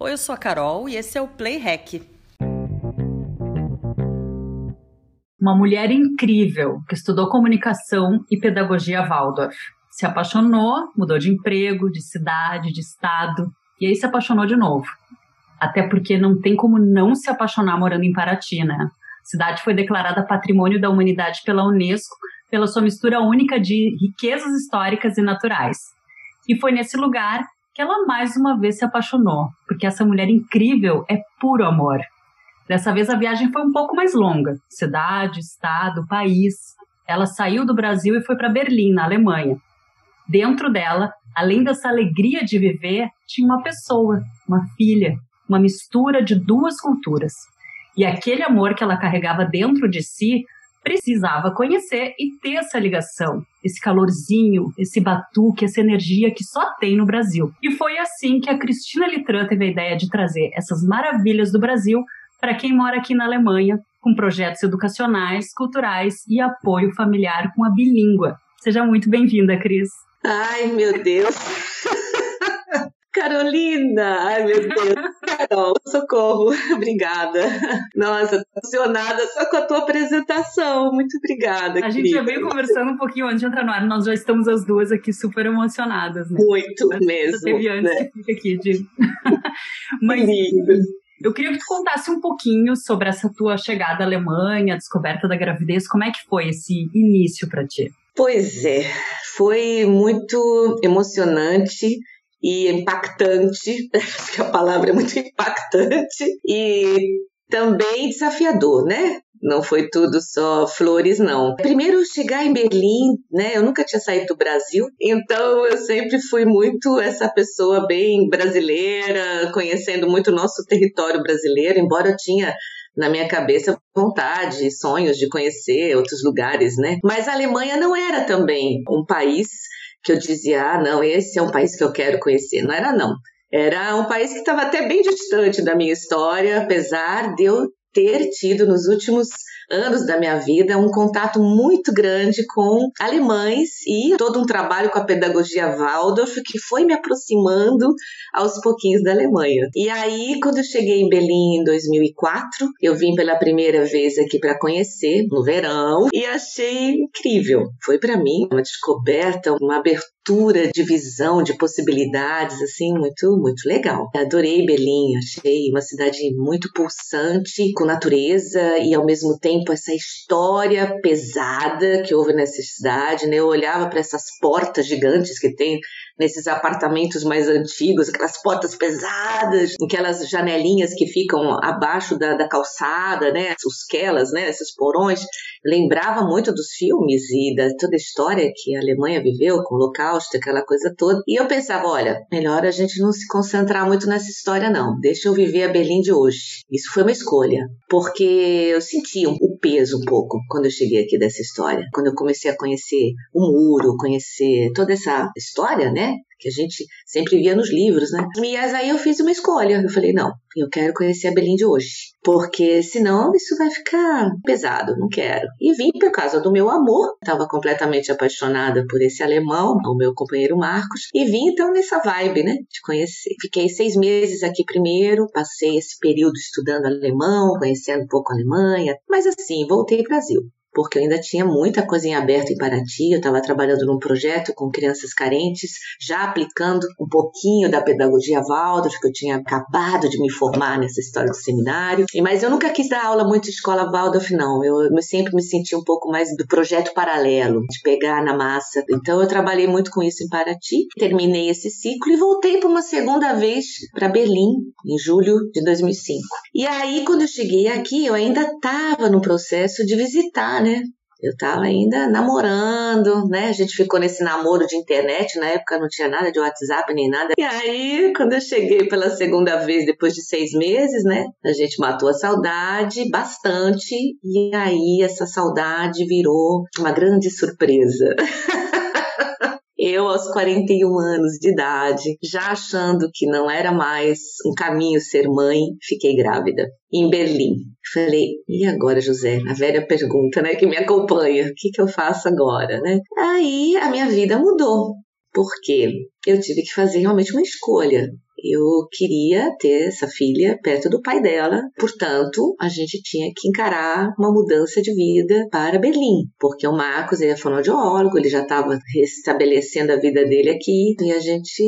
Oi, eu sou a Carol e esse é o Play Hack. Uma mulher incrível que estudou comunicação e pedagogia Waldorf. Se apaixonou, mudou de emprego, de cidade, de estado e aí se apaixonou de novo. Até porque não tem como não se apaixonar morando em Paraty, né? A cidade foi declarada Patrimônio da Humanidade pela Unesco pela sua mistura única de riquezas históricas e naturais. E foi nesse lugar que ela mais uma vez se apaixonou, porque essa mulher incrível é puro amor. Dessa vez a viagem foi um pouco mais longa cidade, estado, país. Ela saiu do Brasil e foi para Berlim, na Alemanha. Dentro dela, além dessa alegria de viver, tinha uma pessoa, uma filha, uma mistura de duas culturas. E aquele amor que ela carregava dentro de si precisava conhecer e ter essa ligação, esse calorzinho, esse batuque, essa energia que só tem no Brasil. E foi assim que a Cristina Litran teve a ideia de trazer essas maravilhas do Brasil para quem mora aqui na Alemanha, com projetos educacionais, culturais e apoio familiar com a bilíngua. Seja muito bem-vinda, Cris. Ai, meu Deus! Carolina! Ai, meu Deus! Carol, socorro! Obrigada! Nossa, emocionada só com a tua apresentação. Muito obrigada. A gente já veio conversando um pouquinho antes de entrar no ar. Nós já estamos as duas aqui super emocionadas. Né? Muito mesmo. Teve antes né? que fica aqui de. Mas. Eu queria que tu contasse um pouquinho sobre essa tua chegada à Alemanha, a descoberta da gravidez. Como é que foi esse início para ti? Pois é, foi muito emocionante e impactante, acho que a palavra é muito impactante, e também desafiador, né? Não foi tudo só flores, não. Primeiro, chegar em Berlim, né? Eu nunca tinha saído do Brasil, então eu sempre fui muito essa pessoa bem brasileira, conhecendo muito o nosso território brasileiro, embora eu tinha na minha cabeça vontade, sonhos de conhecer outros lugares, né? Mas a Alemanha não era também um país que eu dizia, ah, não, esse é um país que eu quero conhecer. Não era, não. Era um país que estava até bem distante da minha história, apesar de eu ter tido nos últimos anos da minha vida um contato muito grande com alemães e todo um trabalho com a pedagogia Waldorf que foi me aproximando aos pouquinhos da Alemanha. E aí, quando eu cheguei em Berlim em 2004, eu vim pela primeira vez aqui para conhecer no verão e achei incrível. Foi para mim uma descoberta, uma abertura de visão, de possibilidades, assim, muito, muito legal. Adorei Berlim, achei uma cidade muito pulsante, com natureza e ao mesmo tempo essa história pesada que houve nessa cidade, né? Eu olhava para essas portas gigantes que tem nesses apartamentos mais antigos, aquelas portas pesadas, aquelas janelinhas que ficam abaixo da, da calçada, né? Os quelas, né? Esses porões. Lembrava muito dos filmes e da toda a história que a Alemanha viveu com o Holocausto, aquela coisa toda. E eu pensava, olha, melhor a gente não se concentrar muito nessa história, não. Deixa eu viver a Berlim de hoje. Isso foi uma escolha, porque eu senti o peso um pouco quando eu cheguei aqui dessa história. Quando eu comecei a conhecer o muro, conhecer toda essa história, né? Que a gente sempre via nos livros, né? E aí eu fiz uma escolha. Eu falei, não, eu quero conhecer a Berlim de hoje. Porque senão isso vai ficar pesado, não quero. E vim por causa do meu amor. Estava completamente apaixonada por esse alemão, o meu companheiro Marcos. E vim então nessa vibe, né? De conhecer. Fiquei seis meses aqui primeiro, passei esse período estudando alemão, conhecendo um pouco a Alemanha. Mas assim, voltei para o Brasil porque eu ainda tinha muita coisa em aberto em Paraty. Eu estava trabalhando num projeto com crianças carentes, já aplicando um pouquinho da pedagogia Waldorf, que eu tinha acabado de me formar nessa história do seminário. Mas eu nunca quis dar aula muito de escola Waldorf, não. Eu, eu sempre me senti um pouco mais do projeto paralelo, de pegar na massa. Então eu trabalhei muito com isso em Paraty, terminei esse ciclo e voltei por uma segunda vez para Berlim, em julho de 2005. E aí, quando eu cheguei aqui, eu ainda estava no processo de visitar né? Eu tava ainda namorando, né? A gente ficou nesse namoro de internet, na época não tinha nada de WhatsApp nem nada. E aí, quando eu cheguei pela segunda vez, depois de seis meses, né? A gente matou a saudade bastante. E aí, essa saudade virou uma grande surpresa. Eu, aos 41 anos de idade, já achando que não era mais um caminho ser mãe, fiquei grávida. Em Berlim. Falei, e agora, José? A velha pergunta, né, que me acompanha. O que, que eu faço agora, né? Aí a minha vida mudou. Porque eu tive que fazer realmente uma escolha. Eu queria ter essa filha perto do pai dela, portanto, a gente tinha que encarar uma mudança de vida para Berlim, porque o Marcos ele é fonoaudiólogo, ele já estava restabelecendo a vida dele aqui, e a gente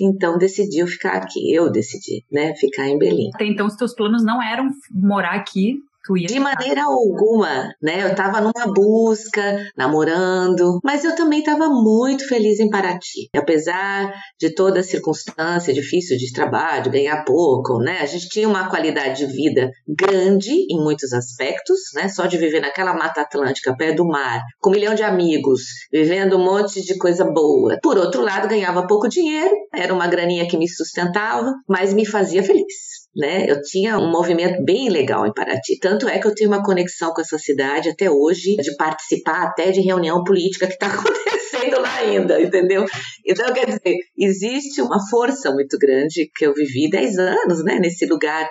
então decidiu ficar aqui. Eu decidi, né, ficar em Berlim. Até então, os teus planos não eram morar aqui, de maneira alguma, né? Eu estava numa busca, namorando, mas eu também estava muito feliz em Paraty. Apesar de toda a circunstância difícil de trabalho, de ganhar pouco, né? A gente tinha uma qualidade de vida grande em muitos aspectos, né? Só de viver naquela Mata Atlântica, perto do mar, com um milhão de amigos, vivendo um monte de coisa boa. Por outro lado, ganhava pouco dinheiro, era uma graninha que me sustentava, mas me fazia feliz né? Eu tinha um movimento bem legal em Paraty. Tanto é que eu tenho uma conexão com essa cidade até hoje, de participar até de reunião política que está acontecendo lá ainda, entendeu? Então, quer dizer, existe uma força muito grande que eu vivi 10 anos, né? Nesse lugar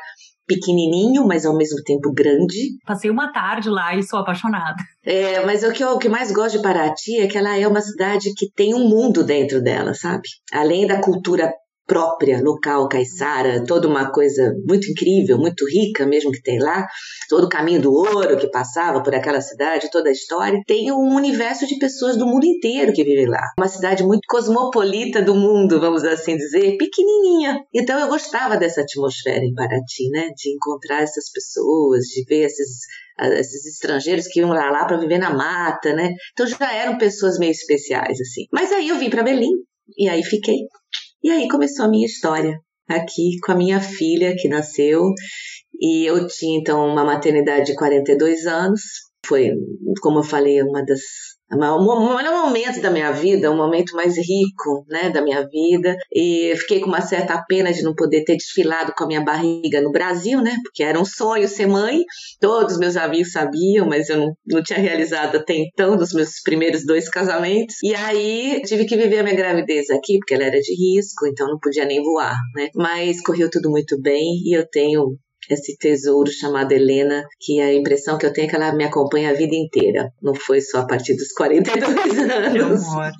pequenininho, mas ao mesmo tempo grande. Passei uma tarde lá e sou apaixonada. É, mas o que eu o que mais gosto de Paraty é que ela é uma cidade que tem um mundo dentro dela, sabe? Além da cultura própria, local, caiçara, toda uma coisa muito incrível, muito rica mesmo que tem lá, todo o caminho do ouro que passava por aquela cidade, toda a história, tem um universo de pessoas do mundo inteiro que vivem lá. Uma cidade muito cosmopolita do mundo, vamos assim dizer, pequenininha. Então eu gostava dessa atmosfera em Paraty, né, de encontrar essas pessoas, de ver esses esses estrangeiros que iam lá, lá para viver na mata, né? Então já eram pessoas meio especiais assim. Mas aí eu vim para Berlim e aí fiquei e aí começou a minha história aqui com a minha filha que nasceu e eu tinha então uma maternidade de 42 anos. Foi, como eu falei, uma das o melhor momento da minha vida, o momento mais rico, né, da minha vida. E fiquei com uma certa pena de não poder ter desfilado com a minha barriga no Brasil, né, porque era um sonho ser mãe. Todos meus amigos sabiam, mas eu não, não tinha realizado até então nos meus primeiros dois casamentos. E aí tive que viver a minha gravidez aqui, porque ela era de risco, então não podia nem voar, né. Mas correu tudo muito bem e eu tenho esse tesouro chamado Helena, que a impressão que eu tenho é que ela me acompanha a vida inteira. Não foi só a partir dos 42 anos. Que amor.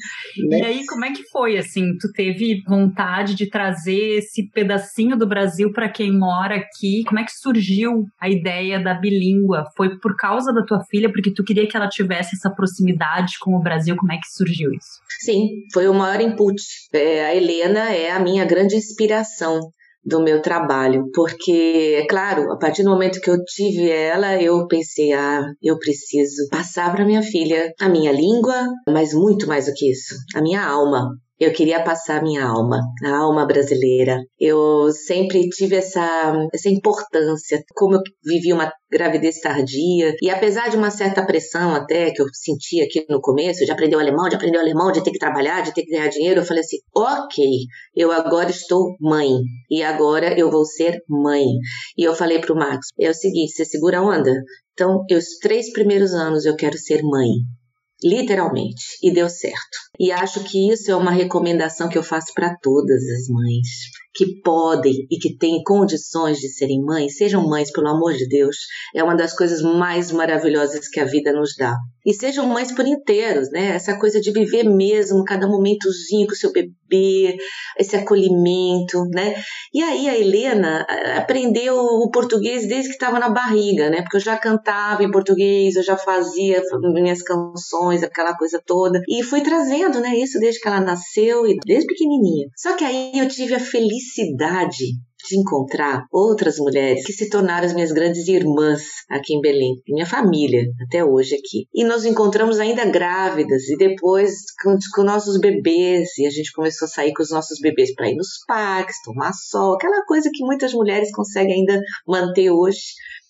Né? E aí, como é que foi, assim? Tu teve vontade de trazer esse pedacinho do Brasil para quem mora aqui? Como é que surgiu a ideia da bilíngua? Foi por causa da tua filha, porque tu queria que ela tivesse essa proximidade com o Brasil? Como é que surgiu isso? Sim, foi o maior input. É, a Helena é a minha grande inspiração do meu trabalho, porque, é claro, a partir do momento que eu tive ela, eu pensei, ah, eu preciso passar para minha filha a minha língua, mas muito mais do que isso, a minha alma. Eu queria passar minha alma, a alma brasileira. Eu sempre tive essa, essa importância, como eu vivi uma gravidez tardia, e apesar de uma certa pressão até que eu sentia aqui no começo, de aprender o alemão, de aprender o alemão, de ter que trabalhar, de ter que ganhar dinheiro, eu falei assim: ok, eu agora estou mãe, e agora eu vou ser mãe. E eu falei pro Max: é o seguinte, você segura a onda? Então, os três primeiros anos eu quero ser mãe literalmente, e deu certo. E acho que isso é uma recomendação que eu faço para todas as mães que podem e que têm condições de serem mães, sejam mães, pelo amor de Deus. É uma das coisas mais maravilhosas que a vida nos dá. E sejam mães por inteiros, né? Essa coisa de viver mesmo cada momentozinho com o seu bebê, esse acolhimento, né? E aí a Helena aprendeu o português desde que estava na barriga, né? Porque eu já cantava em português, eu já fazia minhas canções, aquela coisa toda. E fui trazendo, né? Isso desde que ela nasceu e desde pequenininha. Só que aí eu tive a felicidade de encontrar outras mulheres que se tornaram as minhas grandes irmãs aqui em Belém, minha família até hoje aqui. E nos encontramos ainda grávidas e depois com, com nossos bebês e a gente começou a sair com os nossos bebês para ir nos parques, tomar sol, aquela coisa que muitas mulheres conseguem ainda manter hoje.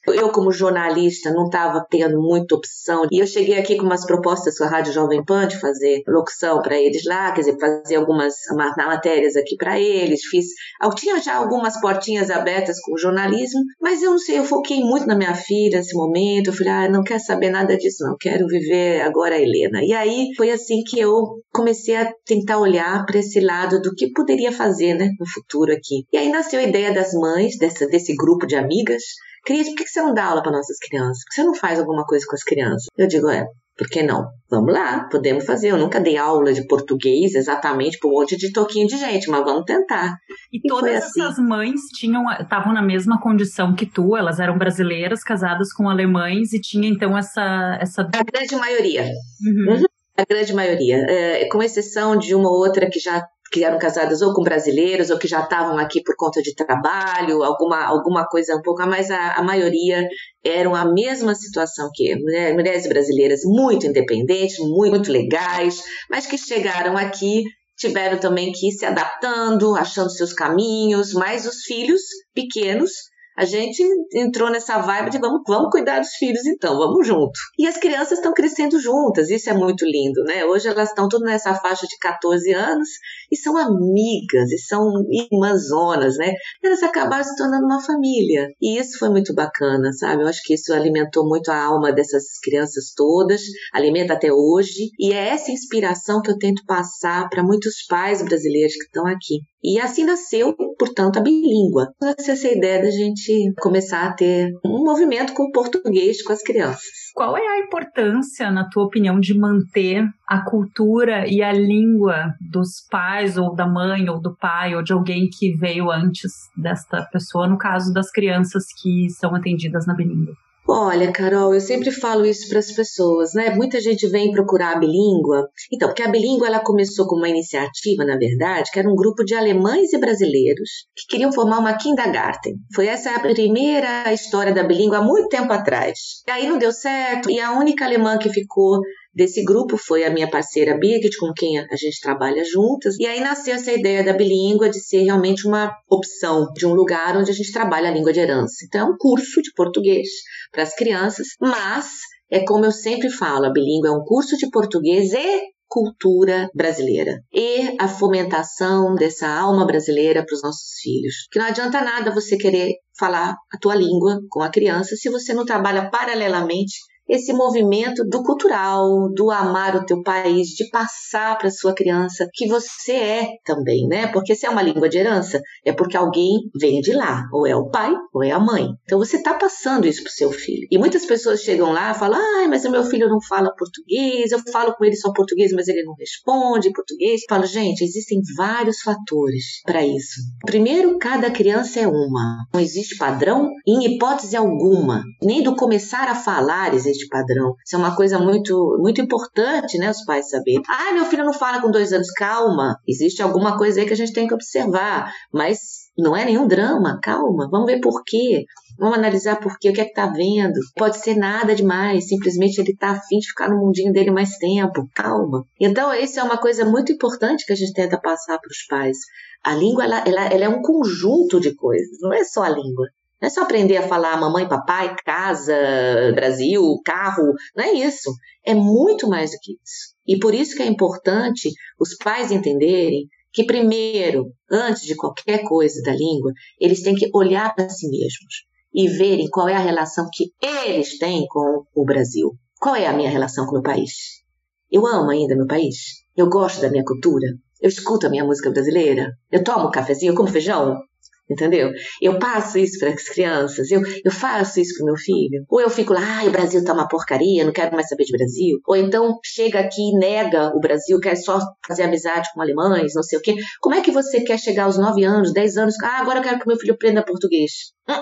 Eu, como jornalista, não estava tendo muita opção. E eu cheguei aqui com umas propostas com a Rádio Jovem Pan de fazer locução para eles lá, quer dizer, fazer algumas matérias aqui para eles. Fiz. Eu tinha já algumas portinhas abertas com o jornalismo, mas eu não sei, eu foquei muito na minha filha nesse momento. Eu falei, ah, não quero saber nada disso, não. Quero viver agora a Helena. E aí foi assim que eu comecei a tentar olhar para esse lado do que poderia fazer, né, no futuro aqui. E aí nasceu a ideia das mães, dessa, desse grupo de amigas, Cris, por que você não dá aula para nossas crianças? Por que você não faz alguma coisa com as crianças? Eu digo, é, por que não? Vamos lá, podemos fazer. Eu nunca dei aula de português exatamente para um monte de toquinho de gente, mas vamos tentar. E, e todas assim. essas mães tinham, estavam na mesma condição que tu, elas eram brasileiras, casadas com alemães e tinha então essa. essa... A grande maioria. Uhum. Uhum. A grande maioria, é, com exceção de uma ou outra que já que eram casadas ou com brasileiros ou que já estavam aqui por conta de trabalho, alguma, alguma coisa um pouco, mas a, a maioria eram a mesma situação que né? mulheres brasileiras muito independentes, muito, muito legais, mas que chegaram aqui tiveram também que ir se adaptando, achando seus caminhos, mas os filhos pequenos a gente entrou nessa vibe de vamos, vamos cuidar dos filhos então, vamos junto. E as crianças estão crescendo juntas, isso é muito lindo, né? Hoje elas estão tudo nessa faixa de 14 anos e são amigas, e são irmãzonas, né? Elas acabaram se tornando uma família. E isso foi muito bacana, sabe? Eu acho que isso alimentou muito a alma dessas crianças todas, alimenta até hoje, e é essa inspiração que eu tento passar para muitos pais brasileiros que estão aqui. E assim nasceu, portanto, a bilíngua. Essa ideia da gente começar a ter um movimento com o português com as crianças. Qual é a importância, na tua opinião, de manter a cultura e a língua dos pais, ou da mãe, ou do pai, ou de alguém que veio antes desta pessoa, no caso das crianças que são atendidas na bilíngua? Olha, Carol, eu sempre falo isso para as pessoas, né? Muita gente vem procurar a bilíngua. Então, porque a bilíngua ela começou com uma iniciativa, na verdade, que era um grupo de alemães e brasileiros que queriam formar uma kindergarten. Foi essa a primeira história da bilíngua há muito tempo atrás. E aí não deu certo, e a única alemã que ficou desse grupo foi a minha parceira Birgit, com quem a gente trabalha juntas. E aí nasceu essa ideia da bilíngua de ser realmente uma opção de um lugar onde a gente trabalha a língua de herança. Então, é um curso de português para as crianças, mas é como eu sempre falo, a bilíngua é um curso de português e cultura brasileira e a fomentação dessa alma brasileira para os nossos filhos. Que não adianta nada você querer falar a tua língua com a criança se você não trabalha paralelamente esse movimento do cultural, do amar o teu país, de passar para sua criança que você é também, né? Porque se é uma língua de herança, é porque alguém vem de lá, ou é o pai ou é a mãe. Então você está passando isso para o seu filho. E muitas pessoas chegam lá e falam: "Ai, mas o meu filho não fala português, eu falo com ele só português, mas ele não responde português". Eu falo: "Gente, existem vários fatores para isso. Primeiro, cada criança é uma. Não existe padrão em hipótese alguma. Nem do começar a falar existe este padrão. Isso é uma coisa muito, muito importante, né, os pais saberem. Ah, meu filho não fala com dois anos. Calma, existe alguma coisa aí que a gente tem que observar, mas não é nenhum drama, calma, vamos ver por quê. Vamos analisar por quê, o que é que tá vendo. Pode ser nada demais, simplesmente ele tá afim de ficar no mundinho dele mais tempo, calma. Então, isso é uma coisa muito importante que a gente tenta passar para os pais. A língua, ela, ela, ela é um conjunto de coisas, não é só a língua. Não é só aprender a falar mamãe, papai, casa, Brasil, carro. Não é isso. É muito mais do que isso. E por isso que é importante os pais entenderem que, primeiro, antes de qualquer coisa da língua, eles têm que olhar para si mesmos e verem qual é a relação que eles têm com o Brasil. Qual é a minha relação com o meu país? Eu amo ainda meu país? Eu gosto da minha cultura? Eu escuto a minha música brasileira? Eu tomo cafezinho, eu como feijão? Entendeu? Eu passo isso para as crianças, eu, eu faço isso para meu filho. Ou eu fico lá, ai, o Brasil tá uma porcaria, não quero mais saber de Brasil. Ou então chega aqui e nega o Brasil, quer só fazer amizade com alemães, não sei o quê. Como é que você quer chegar aos 9 anos, 10 anos? Ah, agora eu quero que meu filho aprenda português. Hum,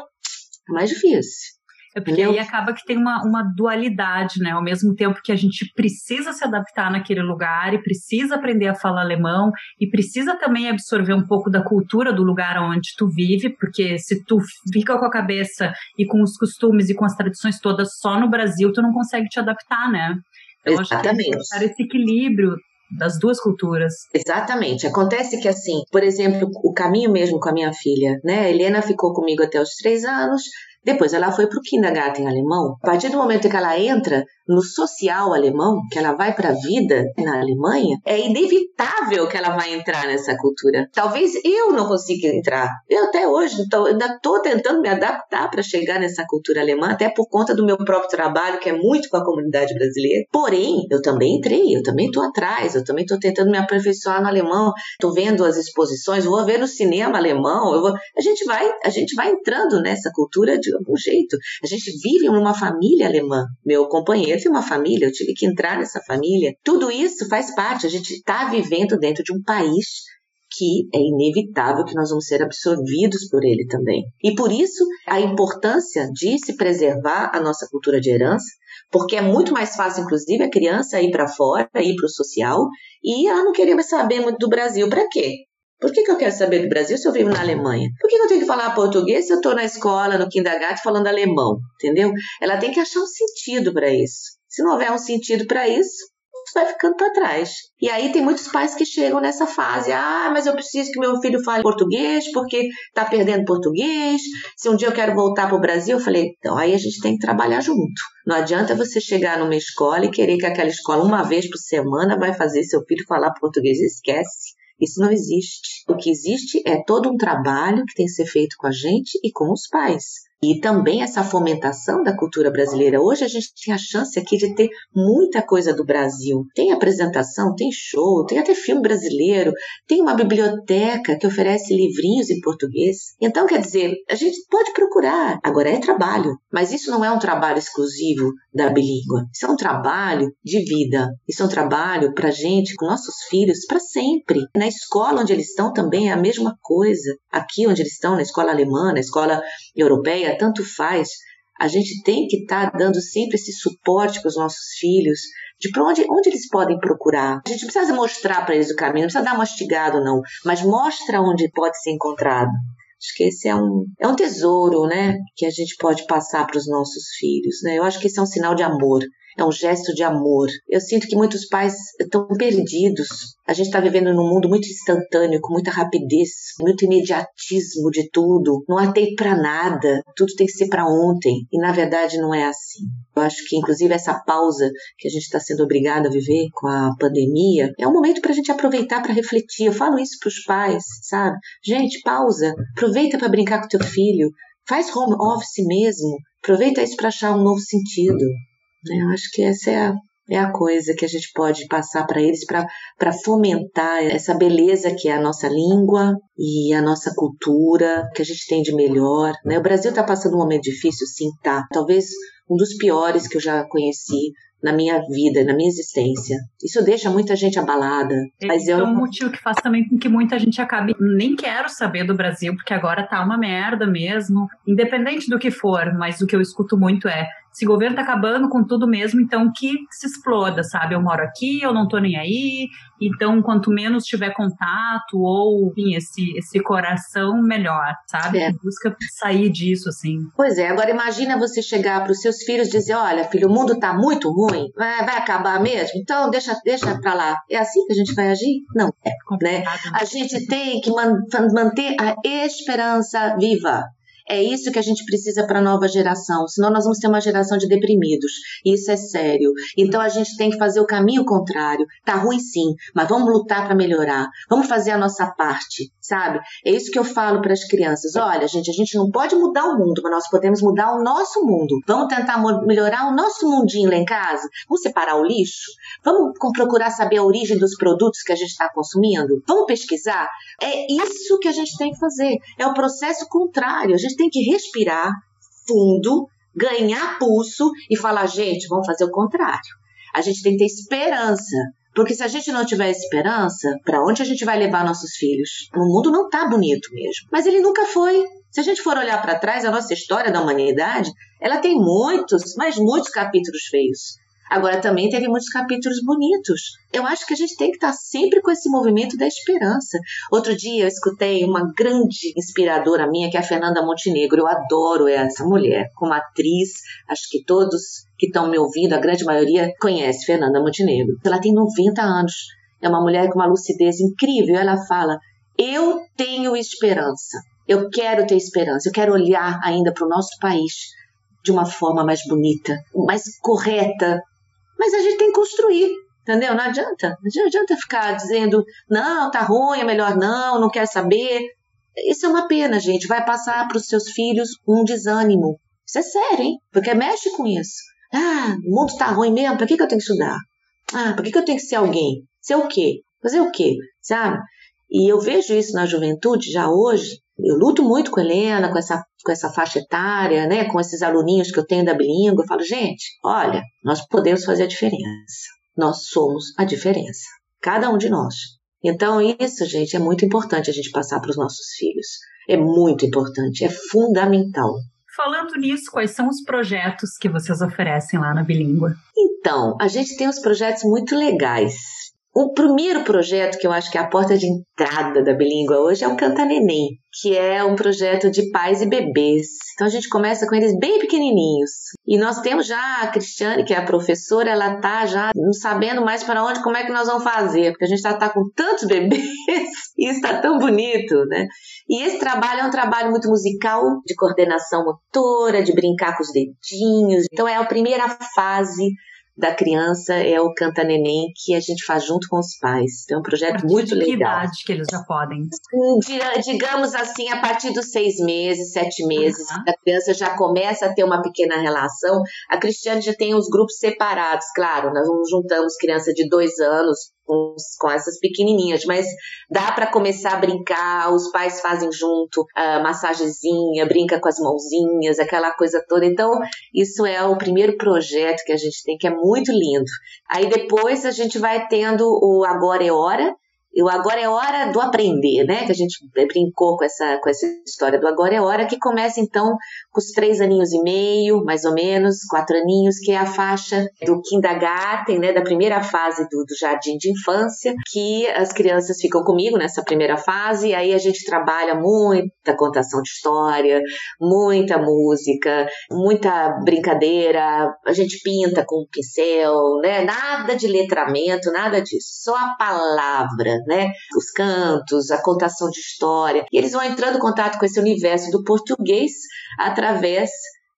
é mais difícil. É porque aí acaba que tem uma, uma dualidade, né? Ao mesmo tempo que a gente precisa se adaptar naquele lugar e precisa aprender a falar alemão e precisa também absorver um pouco da cultura do lugar onde tu vive, porque se tu fica com a cabeça e com os costumes e com as tradições todas só no Brasil, tu não consegue te adaptar, né? Então, Exatamente. acho que esse equilíbrio das duas culturas. Exatamente. Acontece que assim, por exemplo, o caminho mesmo com a minha filha, né? A Helena ficou comigo até os três anos. Depois ela foi para o kindergarten alemão. A partir do momento que ela entra no social alemão, que ela vai para a vida na Alemanha, é inevitável que ela vai entrar nessa cultura. Talvez eu não consiga entrar. Eu até hoje tô, ainda estou tentando me adaptar para chegar nessa cultura alemã, até por conta do meu próprio trabalho, que é muito com a comunidade brasileira. Porém, eu também entrei, eu também estou atrás, eu também estou tentando me aperfeiçoar no alemão. Estou vendo as exposições, vou ver no cinema alemão. Vou... a gente vai, a gente vai entrando nessa cultura de de algum jeito. A gente vive numa família alemã. Meu companheiro tem uma família, eu tive que entrar nessa família. Tudo isso faz parte. A gente está vivendo dentro de um país que é inevitável que nós vamos ser absorvidos por ele também. E por isso a importância de se preservar a nossa cultura de herança, porque é muito mais fácil, inclusive, a criança ir para fora, ir para o social, e ela não querer saber muito do Brasil. Para quê? Por que, que eu quero saber do Brasil se eu vivo na Alemanha? Por que, que eu tenho que falar português se eu estou na escola, no kindergarten, falando alemão? Entendeu? Ela tem que achar um sentido para isso. Se não houver um sentido para isso, vai ficando para trás. E aí tem muitos pais que chegam nessa fase: ah, mas eu preciso que meu filho fale português porque está perdendo português. Se um dia eu quero voltar para o Brasil, eu falei: então aí a gente tem que trabalhar junto. Não adianta você chegar numa escola e querer que aquela escola, uma vez por semana, vai fazer seu filho falar português. Esquece. Isso não existe. O que existe é todo um trabalho que tem que ser feito com a gente e com os pais e também essa fomentação da cultura brasileira. Hoje a gente tem a chance aqui de ter muita coisa do Brasil. Tem apresentação, tem show, tem até filme brasileiro, tem uma biblioteca que oferece livrinhos em português. Então, quer dizer, a gente pode procurar. Agora é trabalho, mas isso não é um trabalho exclusivo da bilíngua. Isso é um trabalho de vida. Isso é um trabalho para gente, com nossos filhos, para sempre. Na escola onde eles estão também é a mesma coisa. Aqui onde eles estão, na escola alemã, na escola europeia, tanto faz. A gente tem que estar tá dando sempre esse suporte para os nossos filhos, de para onde, onde eles podem procurar. A gente precisa mostrar para eles o caminho, não precisa dar mastigado, não, mas mostra onde pode ser encontrado. Acho que esse é um, é um tesouro, né, que a gente pode passar para os nossos filhos, né? Eu acho que esse é um sinal de amor é um gesto de amor. Eu sinto que muitos pais estão perdidos. A gente está vivendo num mundo muito instantâneo, com muita rapidez, muito imediatismo de tudo. Não há tempo para nada, tudo tem que ser para ontem. E na verdade não é assim. Eu acho que, inclusive, essa pausa que a gente está sendo obrigado a viver com a pandemia é um momento para a gente aproveitar para refletir. Eu falo isso para os pais, sabe? Gente, pausa, aproveita para brincar com teu filho, faz home office mesmo, aproveita isso para achar um novo sentido. Né? Eu acho que essa é a, é a coisa que a gente pode passar para eles para fomentar essa beleza que é a nossa língua e a nossa cultura, que a gente tem de melhor. Né? O Brasil está passando um momento difícil, sim, tá. Talvez um dos piores que eu já conheci na minha vida, na minha existência. Isso deixa muita gente abalada. Mas é um motivo que faz também com que muita gente acabe nem quero saber do Brasil, porque agora tá uma merda mesmo, independente do que for, mas o que eu escuto muito é esse governo tá acabando com tudo mesmo, então que se exploda, sabe? Eu moro aqui, eu não tô nem aí, então quanto menos tiver contato ou, enfim, esse, esse coração, melhor, sabe? É. Busca sair disso, assim. Pois é, agora imagina você chegar para os seus filhos e dizer, olha, filho, o mundo tá muito ruim, vai, vai acabar mesmo, então deixa, deixa pra lá. É assim que a gente vai agir? Não é, né? A gente tem que man manter a esperança viva. É isso que a gente precisa para a nova geração, senão nós vamos ter uma geração de deprimidos. Isso é sério. Então a gente tem que fazer o caminho contrário. Tá ruim sim, mas vamos lutar para melhorar. Vamos fazer a nossa parte, sabe? É isso que eu falo para as crianças. Olha, gente, a gente não pode mudar o mundo, mas nós podemos mudar o nosso mundo. Vamos tentar melhorar o nosso mundinho lá em casa. Vamos separar o lixo. Vamos procurar saber a origem dos produtos que a gente está consumindo. Vamos pesquisar. É isso que a gente tem que fazer. É o processo contrário. A gente tem que respirar fundo, ganhar pulso e falar, gente, vamos fazer o contrário. A gente tem que ter esperança. Porque se a gente não tiver esperança, para onde a gente vai levar nossos filhos? O mundo não tá bonito mesmo. Mas ele nunca foi. Se a gente for olhar para trás, a nossa história da humanidade, ela tem muitos, mas muitos capítulos feios. Agora também teve muitos capítulos bonitos. Eu acho que a gente tem que estar sempre com esse movimento da esperança. Outro dia eu escutei uma grande inspiradora minha, que é a Fernanda Montenegro. Eu adoro essa mulher como atriz. Acho que todos que estão me ouvindo, a grande maioria, conhece Fernanda Montenegro. Ela tem 90 anos. É uma mulher com uma lucidez incrível. Ela fala: Eu tenho esperança. Eu quero ter esperança. Eu quero olhar ainda para o nosso país de uma forma mais bonita, mais correta, mas a gente tem que construir, entendeu? Não adianta. Não adianta ficar dizendo, não, tá ruim, é melhor não, não quer saber. Isso é uma pena, gente. Vai passar para os seus filhos um desânimo. Isso é sério, hein? Porque mexe com isso. Ah, o mundo tá ruim mesmo, por que, que eu tenho que estudar? Ah, por que, que eu tenho que ser alguém? Ser o quê? Fazer o quê? Sabe? E eu vejo isso na juventude já hoje, Eu luto muito com a Helena, com essa, com essa faixa etária, né, com esses aluninhos que eu tenho da bilíngue. Eu falo, gente, olha, nós podemos fazer a diferença. Nós somos a diferença. Cada um de nós. Então, isso, gente, é muito importante a gente passar para os nossos filhos. É muito importante, é fundamental. Falando nisso, quais são os projetos que vocês oferecem lá na Bilíngua? Então, a gente tem uns projetos muito legais. O primeiro projeto que eu acho que é a porta de entrada da bilíngua hoje é o Canta Neném, que é um projeto de pais e bebês. Então a gente começa com eles bem pequenininhos. E nós temos já a Cristiane, que é a professora, ela tá já não sabendo mais para onde, como é que nós vamos fazer, porque a gente está tá com tantos bebês e está tão bonito, né? E esse trabalho é um trabalho muito musical, de coordenação motora, de brincar com os dedinhos. Então é a primeira fase da criança é o Canta Neném, que a gente faz junto com os pais. Então, é um projeto muito de legal. Que idade que eles já podem? Digamos assim, a partir dos seis meses, sete meses, uhum. a criança já começa a ter uma pequena relação. A Cristiane já tem os grupos separados, claro, nós juntamos criança de dois anos com, com essas pequenininhas, mas dá para começar a brincar, os pais fazem junto, a massagenzinha, brinca com as mãozinhas, aquela coisa toda. Então, isso é o primeiro projeto que a gente tem, que é muito lindo. Aí depois a gente vai tendo o Agora é Hora, o agora é hora do aprender, né? Que a gente brincou com essa, com essa história do agora é hora, que começa então com os três aninhos e meio, mais ou menos, quatro aninhos, que é a faixa do kindergarten, né? Da primeira fase do, do jardim de infância, que as crianças ficam comigo nessa primeira fase, e aí a gente trabalha muita contação de história, muita música, muita brincadeira, a gente pinta com pincel, né? Nada de letramento, nada disso, só a palavra né? Os cantos, a contação de história. E eles vão entrando em contato com esse universo do português através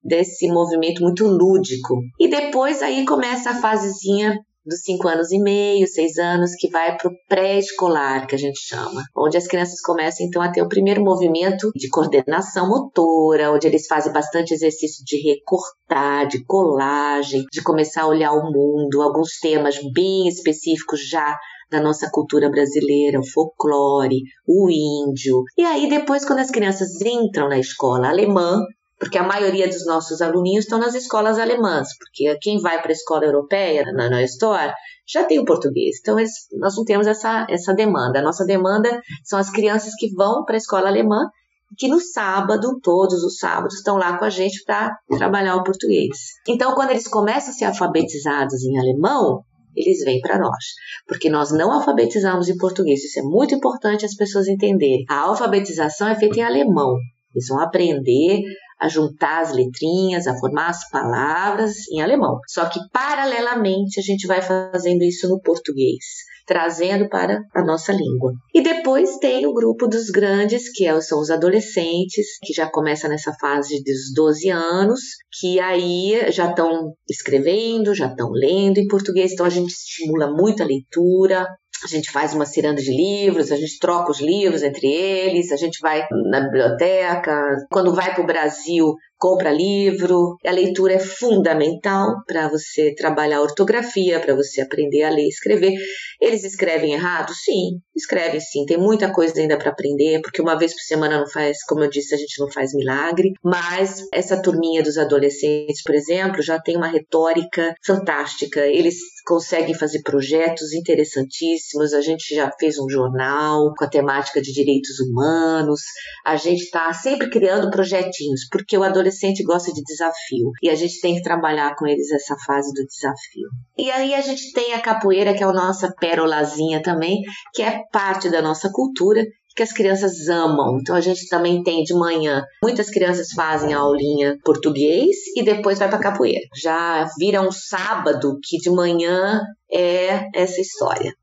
desse movimento muito lúdico. E depois aí começa a fasezinha dos cinco anos e meio, seis anos, que vai para o pré-escolar, que a gente chama, onde as crianças começam então a ter o primeiro movimento de coordenação motora, onde eles fazem bastante exercício de recortar, de colagem, de começar a olhar o mundo, alguns temas bem específicos já da nossa cultura brasileira, o folclore, o índio. E aí depois quando as crianças entram na escola alemã, porque a maioria dos nossos aluninhos estão nas escolas alemãs, porque quem vai para a escola europeia, na Neue Store, já tem o português. Então, eles, nós não temos essa, essa demanda. A nossa demanda são as crianças que vão para a escola alemã, que no sábado, todos os sábados, estão lá com a gente para trabalhar o português. Então, quando eles começam a ser alfabetizados em alemão, eles vêm para nós. Porque nós não alfabetizamos em português. Isso é muito importante as pessoas entenderem. A alfabetização é feita em alemão. Eles vão aprender a juntar as letrinhas, a formar as palavras em alemão. Só que, paralelamente, a gente vai fazendo isso no português trazendo para a nossa língua. E depois tem o grupo dos grandes, que é são os adolescentes, que já começa nessa fase dos 12 anos, que aí já estão escrevendo, já estão lendo em português, então a gente estimula muito a leitura, a gente faz uma ciranda de livros, a gente troca os livros entre eles, a gente vai na biblioteca. Quando vai para o Brasil, compra livro. A leitura é fundamental para você trabalhar a ortografia, para você aprender a ler e escrever. Eles escrevem errado? Sim, escrevem sim. Tem muita coisa ainda para aprender, porque uma vez por semana não faz, como eu disse, a gente não faz milagre. Mas essa turminha dos adolescentes, por exemplo, já tem uma retórica fantástica. Eles conseguem fazer projetos interessantíssimos. A gente já fez um jornal com a temática de direitos humanos. A gente está sempre criando projetinhos, porque o adolescente adolescente gosta de desafio e a gente tem que trabalhar com eles essa fase do desafio. E aí a gente tem a capoeira, que é a nossa pérolazinha também, que é parte da nossa cultura que as crianças amam. Então a gente também tem de manhã, muitas crianças fazem a aulinha português e depois vai para capoeira. Já vira um sábado que de manhã é essa história.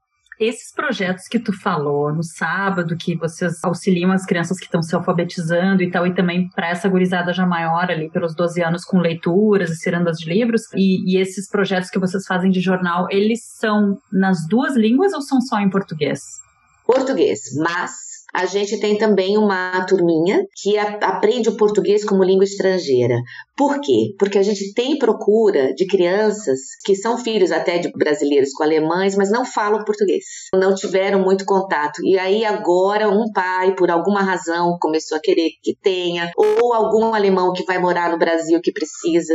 Esses projetos que tu falou no sábado, que vocês auxiliam as crianças que estão se alfabetizando e tal, e também para essa gurizada já maior ali, pelos 12 anos, com leituras e cirandas de livros, e, e esses projetos que vocês fazem de jornal, eles são nas duas línguas ou são só em português? Português, mas a gente tem também uma turminha que a, aprende o português como língua estrangeira. Por quê? Porque a gente tem procura de crianças que são filhos até de brasileiros com alemães, mas não falam português, não tiveram muito contato. E aí agora um pai, por alguma razão, começou a querer que tenha, ou algum alemão que vai morar no Brasil que precisa.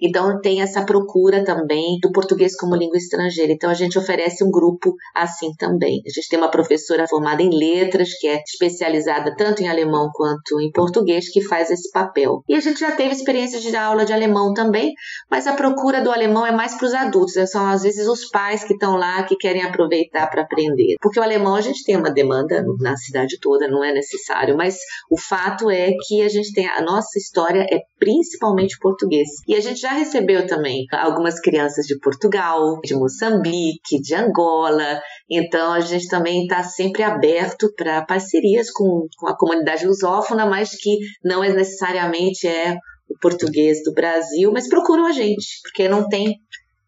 Então tem essa procura também do português como língua estrangeira. Então a gente oferece um grupo assim também. A gente tem uma professora formada em letras que é especializada tanto em alemão quanto em português que faz esse papel. E a gente já teve experiência de dar aula de alemão também, mas a procura do alemão é mais para os adultos, né? são às vezes os pais que estão lá que querem aproveitar para aprender. Porque o alemão a gente tem uma demanda na cidade toda, não é necessário, mas o fato é que a gente tem a nossa história é principalmente português. E a gente já recebeu também algumas crianças de Portugal, de Moçambique, de Angola. Então a gente também está sempre aberto para parcerias com, com a comunidade lusófona, mas que não é necessariamente é o português do Brasil, mas procuram a gente, porque não tem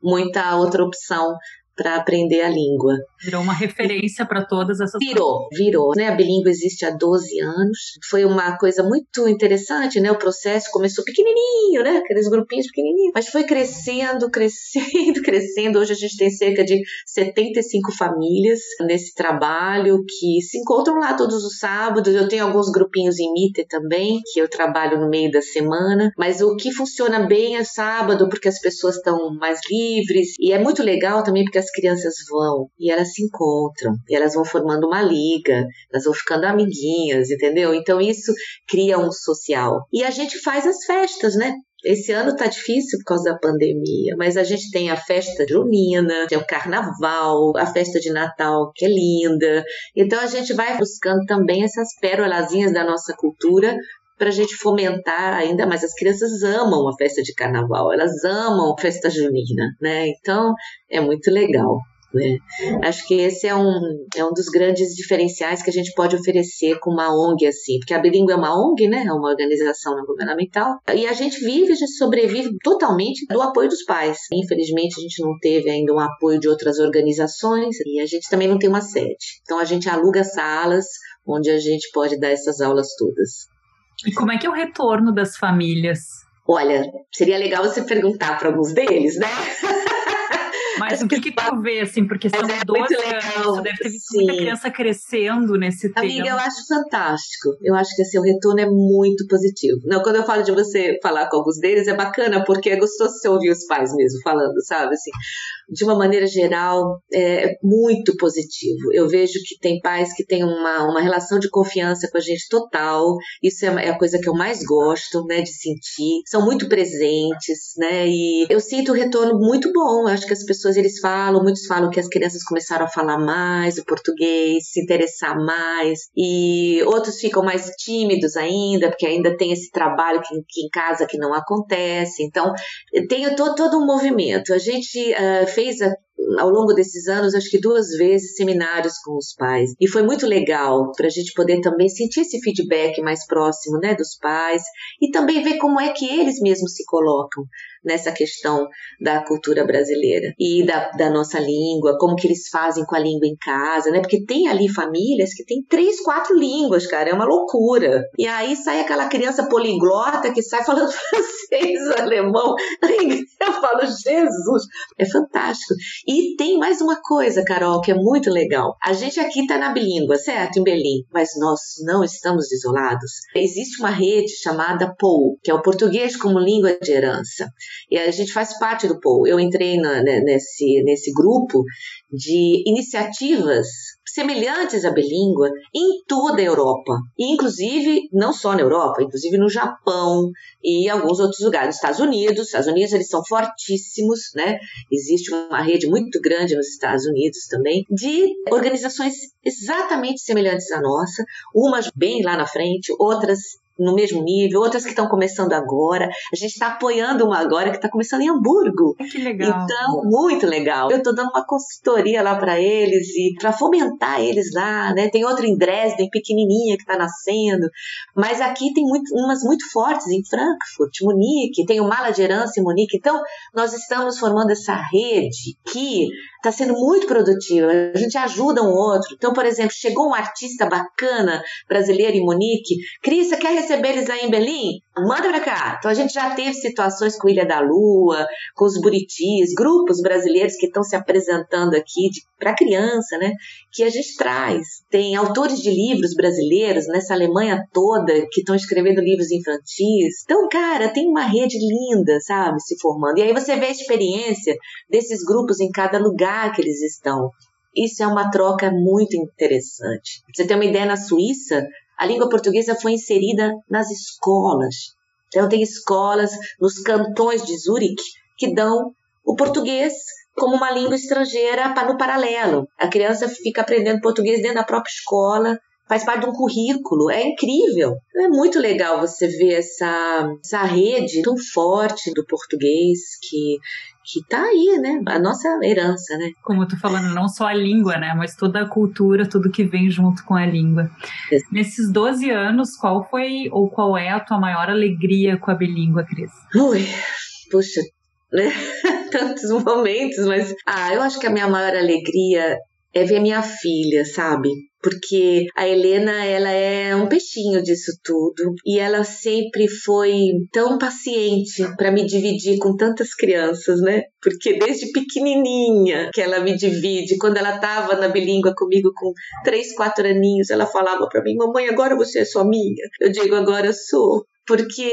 muita outra opção para aprender a língua. Virou uma referência para todas essas Virou, virou. Né? A bilíngue existe há 12 anos. Foi uma coisa muito interessante, né? O processo começou pequenininho, né? Aqueles grupinhos pequenininhos, mas foi crescendo, crescendo, crescendo. Hoje a gente tem cerca de 75 famílias nesse trabalho que se encontram lá todos os sábados. Eu tenho alguns grupinhos em Mite também, que eu trabalho no meio da semana, mas o que funciona bem é sábado porque as pessoas estão mais livres e é muito legal também porque as crianças vão e elas se encontram, e elas vão formando uma liga, elas vão ficando amiguinhas, entendeu? Então isso cria um social. E a gente faz as festas, né? Esse ano tá difícil por causa da pandemia, mas a gente tem a festa junina, tem o carnaval, a festa de Natal, que é linda. Então a gente vai buscando também essas pérolazinhas da nossa cultura para a gente fomentar ainda mais. As crianças amam a festa de carnaval, elas amam a festa junina, né? Então é muito legal. Né? Acho que esse é um, é um dos grandes diferenciais que a gente pode oferecer com uma ONG assim, porque a Bilingue é uma ONG, né? É uma organização não governamental, e a gente vive, a gente sobrevive totalmente do apoio dos pais. Infelizmente, a gente não teve ainda um apoio de outras organizações e a gente também não tem uma sede. Então, a gente aluga salas onde a gente pode dar essas aulas todas. E como é que é o retorno das famílias? Olha, seria legal você perguntar para alguns deles, né? Mas o que, que tu vê, assim, porque são é 12 anos, deve ter visto muita criança crescendo nesse Amiga, tempo. Amiga, eu acho fantástico. Eu acho que assim, o retorno é muito positivo. Não, quando eu falo de você falar com alguns deles, é bacana, porque é gostoso você ouvir os pais mesmo falando, sabe? Assim, de uma maneira geral, é muito positivo. Eu vejo que tem pais que têm uma, uma relação de confiança com a gente total. Isso é, é a coisa que eu mais gosto, né, de sentir. São muito presentes, né, e eu sinto o retorno muito bom. Eu acho que as pessoas, eles falam, muitos falam que as crianças começaram a falar mais o português, se interessar mais, e outros ficam mais tímidos ainda, porque ainda tem esse trabalho que, que em casa que não acontece. Então, tem todo, todo um movimento. A gente uh, fez a, ao longo desses anos, acho que duas vezes, seminários com os pais. E foi muito legal para a gente poder também sentir esse feedback mais próximo né, dos pais e também ver como é que eles mesmos se colocam nessa questão da cultura brasileira e da, da nossa língua, como que eles fazem com a língua em casa, né? Porque tem ali famílias que tem três, quatro línguas, cara, é uma loucura. E aí sai aquela criança poliglota que sai falando francês, alemão, eu falo, Jesus, é fantástico. E tem mais uma coisa, Carol, que é muito legal. A gente aqui tá na bilíngua, certo? Em Berlim, mas nós não estamos isolados. Existe uma rede chamada POU, que é o português como língua de herança. E a gente faz parte do POU. Eu entrei na, né, nesse, nesse grupo de iniciativas semelhantes à bilíngua em toda a Europa, e inclusive não só na Europa, inclusive no Japão e alguns outros lugares, nos Estados Unidos. Estados Unidos eles são fortíssimos, né? Existe uma rede muito grande nos Estados Unidos também de organizações exatamente semelhantes à nossa, umas bem lá na frente, outras no mesmo nível, outras que estão começando agora. A gente está apoiando uma agora que está começando em Hamburgo. Que legal. Então, muito legal. Eu estou dando uma consultoria lá para eles e para fomentar eles lá, né? Tem outra em Dresden, pequenininha, que está nascendo. Mas aqui tem muito, umas muito fortes em Frankfurt, Munique, tem o Mala de Herança em Munique. Então, nós estamos formando essa rede que está sendo muito produtiva. A gente ajuda um outro. Então, por exemplo, chegou um artista bacana brasileiro em Munique. Cris, você quer receber eles aí em Berlim? Manda pra cá. Então, a gente já teve situações com Ilha da Lua, com os Buritis, grupos brasileiros que estão se apresentando aqui para criança, né? Que a gente traz. Tem autores de livros brasileiros nessa Alemanha toda que estão escrevendo livros infantis. Então, cara, tem uma rede linda, sabe, se formando. E aí você vê a experiência desses grupos em cada lugar que eles estão. Isso é uma troca muito interessante. Pra você ter uma ideia, na Suíça, a língua portuguesa foi inserida nas escolas. Então, tem escolas nos cantões de Zurique que dão o português como uma língua estrangeira no paralelo. A criança fica aprendendo português dentro da própria escola, faz parte de um currículo. É incrível. É muito legal você ver essa, essa rede tão forte do português que que tá aí, né? A nossa herança, né? Como eu tô falando, não só a língua, né? Mas toda a cultura, tudo que vem junto com a língua. Nesses 12 anos, qual foi ou qual é a tua maior alegria com a bilíngua, Cris? Ui, puxa, né? Tantos momentos, mas ah, eu acho que a minha maior alegria é ver minha filha, sabe? porque a Helena ela é um peixinho disso tudo e ela sempre foi tão paciente para me dividir com tantas crianças, né? Porque desde pequenininha que ela me divide, quando ela estava na bilíngua comigo com três, quatro aninhos, ela falava para mim: "Mamãe, agora você é só minha". Eu digo: "Agora sou" porque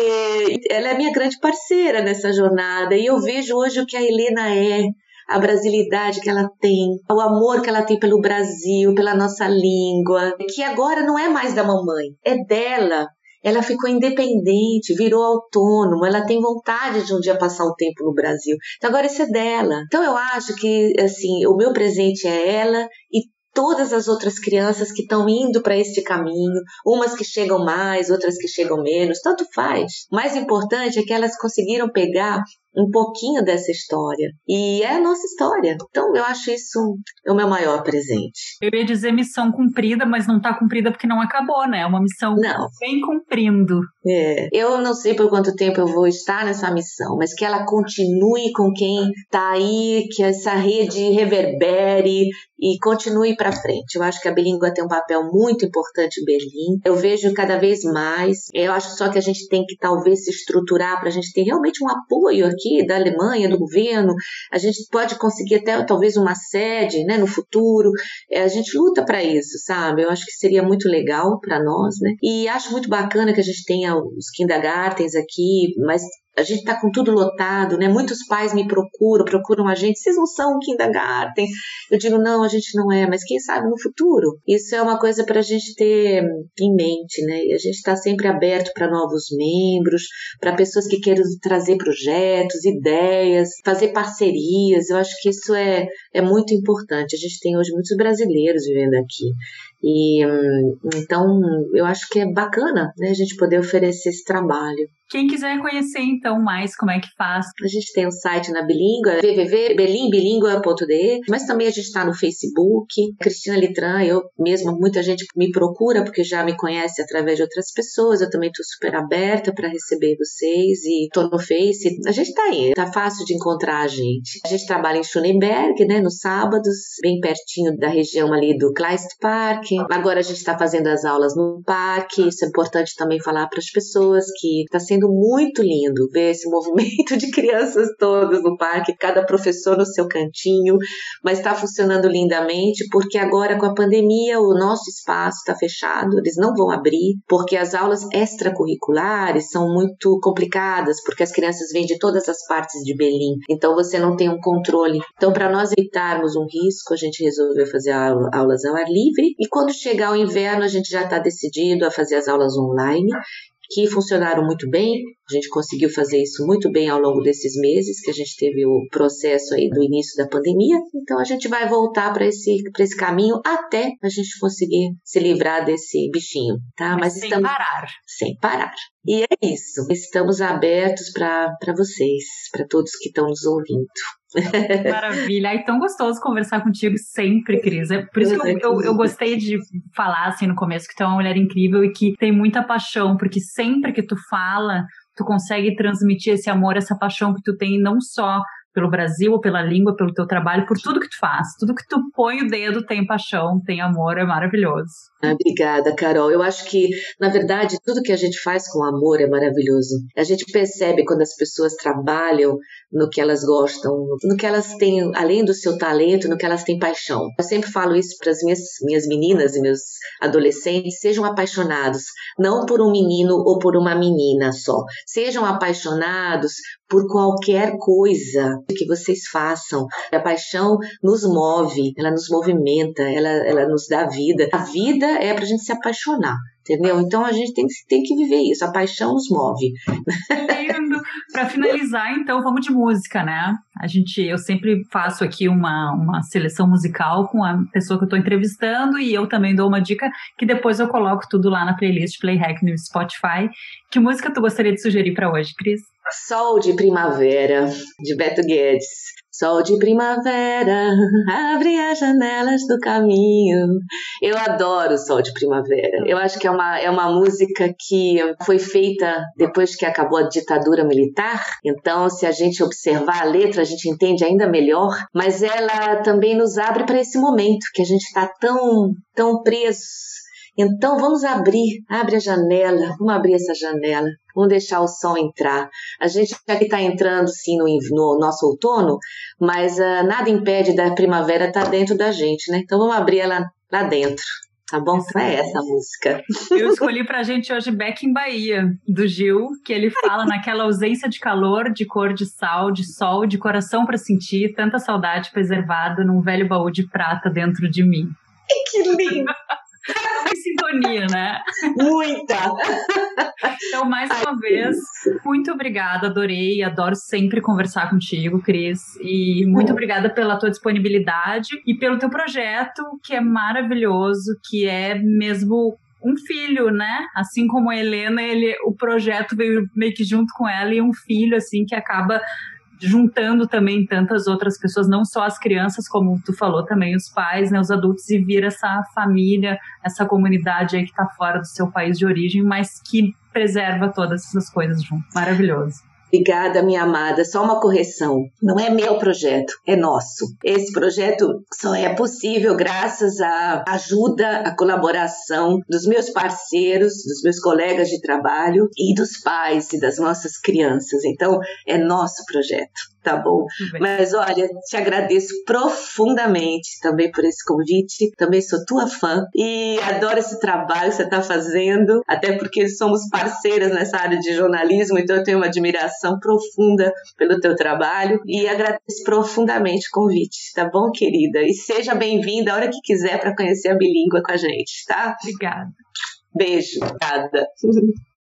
ela é minha grande parceira nessa jornada e eu vejo hoje o que a Helena é a brasilidade que ela tem, o amor que ela tem pelo Brasil, pela nossa língua, que agora não é mais da mamãe, é dela. Ela ficou independente, virou autônoma, ela tem vontade de um dia passar um tempo no Brasil. Então agora isso é dela. Então eu acho que assim, o meu presente é ela e todas as outras crianças que estão indo para este caminho, umas que chegam mais, outras que chegam menos, tanto faz. O mais importante é que elas conseguiram pegar um pouquinho dessa história. E é a nossa história. Então eu acho isso é o meu maior presente. Eu ia dizer missão cumprida, mas não está cumprida porque não acabou, né? É uma missão não. bem cumprindo. É. Eu não sei por quanto tempo eu vou estar nessa missão, mas que ela continue com quem está aí, que essa rede reverbere e continue para frente. Eu acho que a bilíngua tem um papel muito importante em Berlim. Eu vejo cada vez mais. Eu acho só que a gente tem que talvez se estruturar para a gente ter realmente um apoio aqui aqui da Alemanha, do governo, a gente pode conseguir até talvez uma sede né, no futuro, é, a gente luta para isso, sabe? Eu acho que seria muito legal para nós, né? E acho muito bacana que a gente tenha os kindergartens aqui, mas a gente está com tudo lotado, né? Muitos pais me procuram, procuram a gente, vocês não são um kindergarten. Eu digo, não, a gente não é, mas quem sabe no futuro? Isso é uma coisa para a gente ter em mente, né? E a gente está sempre aberto para novos membros, para pessoas que queiram trazer projetos, ideias, fazer parcerias. Eu acho que isso é, é muito importante. A gente tem hoje muitos brasileiros vivendo aqui. E então eu acho que é bacana né, a gente poder oferecer esse trabalho. Quem quiser conhecer então mais como é que faz? A gente tem um site na Bilíngua, www.belimbilingua.de, mas também a gente está no Facebook. Cristina Litran, eu mesma, muita gente me procura porque já me conhece através de outras pessoas. Eu também estou super aberta para receber vocês e estou no Face. A gente está aí, tá fácil de encontrar a gente. A gente trabalha em Schöneberg, né, nos sábados, bem pertinho da região ali do Kleist Park. Agora a gente está fazendo as aulas no parque. Isso é importante também falar para as pessoas que está sendo muito lindo ver esse movimento de crianças todas no parque, cada professor no seu cantinho, mas está funcionando lindamente porque agora com a pandemia o nosso espaço está fechado, eles não vão abrir porque as aulas extracurriculares são muito complicadas porque as crianças vêm de todas as partes de Berlim, então você não tem um controle. Então para nós evitarmos um risco, a gente resolveu fazer aulas ao ar livre e quando chegar o inverno a gente já está decidido a fazer as aulas online que funcionaram muito bem. A gente conseguiu fazer isso muito bem ao longo desses meses que a gente teve o processo aí do início da pandemia. Então a gente vai voltar para esse, esse caminho até a gente conseguir se livrar desse bichinho, tá? Mas, Mas sem estamos parar. Sem parar. E é isso. Estamos abertos para vocês, para todos que estão nos ouvindo. Maravilha. É tão gostoso conversar contigo sempre, Cris. É por isso que eu, eu, eu, gostei de falar assim no começo que tu é uma mulher incrível e que tem muita paixão, porque sempre que tu fala, tu consegue transmitir esse amor, essa paixão que tu tem não só pelo Brasil, pela língua, pelo teu trabalho, por tudo que tu faz. Tudo que tu põe o dedo tem paixão, tem amor, é maravilhoso. Obrigada, Carol. Eu acho que, na verdade, tudo que a gente faz com amor é maravilhoso. A gente percebe quando as pessoas trabalham no que elas gostam, no que elas têm, além do seu talento, no que elas têm paixão. Eu sempre falo isso para as minhas, minhas meninas e meus adolescentes: sejam apaixonados, não por um menino ou por uma menina só. Sejam apaixonados por qualquer coisa que vocês façam. A paixão nos move, ela nos movimenta, ela, ela nos dá vida. A vida é para a gente se apaixonar. Entendeu? Então a gente tem, tem que viver isso. A paixão nos move. Lindo. Para finalizar, então, vamos de música, né? A gente, eu sempre faço aqui uma, uma seleção musical com a pessoa que eu estou entrevistando e eu também dou uma dica que depois eu coloco tudo lá na playlist Playhack no Spotify. Que música tu gostaria de sugerir para hoje, Cris? Sol de Primavera, de Beto Guedes. Sol de primavera, abre as janelas do caminho. Eu adoro Sol de Primavera. Eu acho que é uma, é uma música que foi feita depois que acabou a ditadura militar. Então, se a gente observar a letra, a gente entende ainda melhor. Mas ela também nos abre para esse momento que a gente está tão, tão preso então vamos abrir, abre a janela, vamos abrir essa janela, vamos deixar o sol entrar. A gente aqui está entrando sim no, no, nosso outono, mas uh, nada impede da primavera estar tá dentro da gente, né? Então vamos abrir ela lá dentro. Tá bom? Então é essa música. Eu escolhi pra gente hoje Beck em Bahia, do Gil, que ele fala naquela ausência de calor, de cor de sal, de sol, de coração para sentir, tanta saudade preservada num velho baú de prata dentro de mim. Que lindo! em sintonia, né? Muita! Então, mais uma vez, muito obrigada, adorei, adoro sempre conversar contigo, Cris, e muito obrigada pela tua disponibilidade e pelo teu projeto, que é maravilhoso, que é mesmo um filho, né? Assim como a Helena, ele, o projeto veio meio que junto com ela e um filho, assim, que acaba juntando também tantas outras pessoas, não só as crianças, como tu falou também, os pais, né, os adultos, e vir essa família, essa comunidade aí que está fora do seu país de origem, mas que preserva todas essas coisas junto. Maravilhoso. Obrigada, minha amada. Só uma correção. Não é meu projeto, é nosso. Esse projeto só é possível graças à ajuda, à colaboração dos meus parceiros, dos meus colegas de trabalho e dos pais e das nossas crianças. Então, é nosso projeto tá bom? Mas olha, te agradeço profundamente também por esse convite. Também sou tua fã e adoro esse trabalho que você está fazendo, até porque somos parceiras nessa área de jornalismo, então eu tenho uma admiração profunda pelo teu trabalho e agradeço profundamente o convite, tá bom, querida? E seja bem-vinda a hora que quiser para conhecer a bilíngua com a gente, tá? Obrigada. Beijo, obrigada.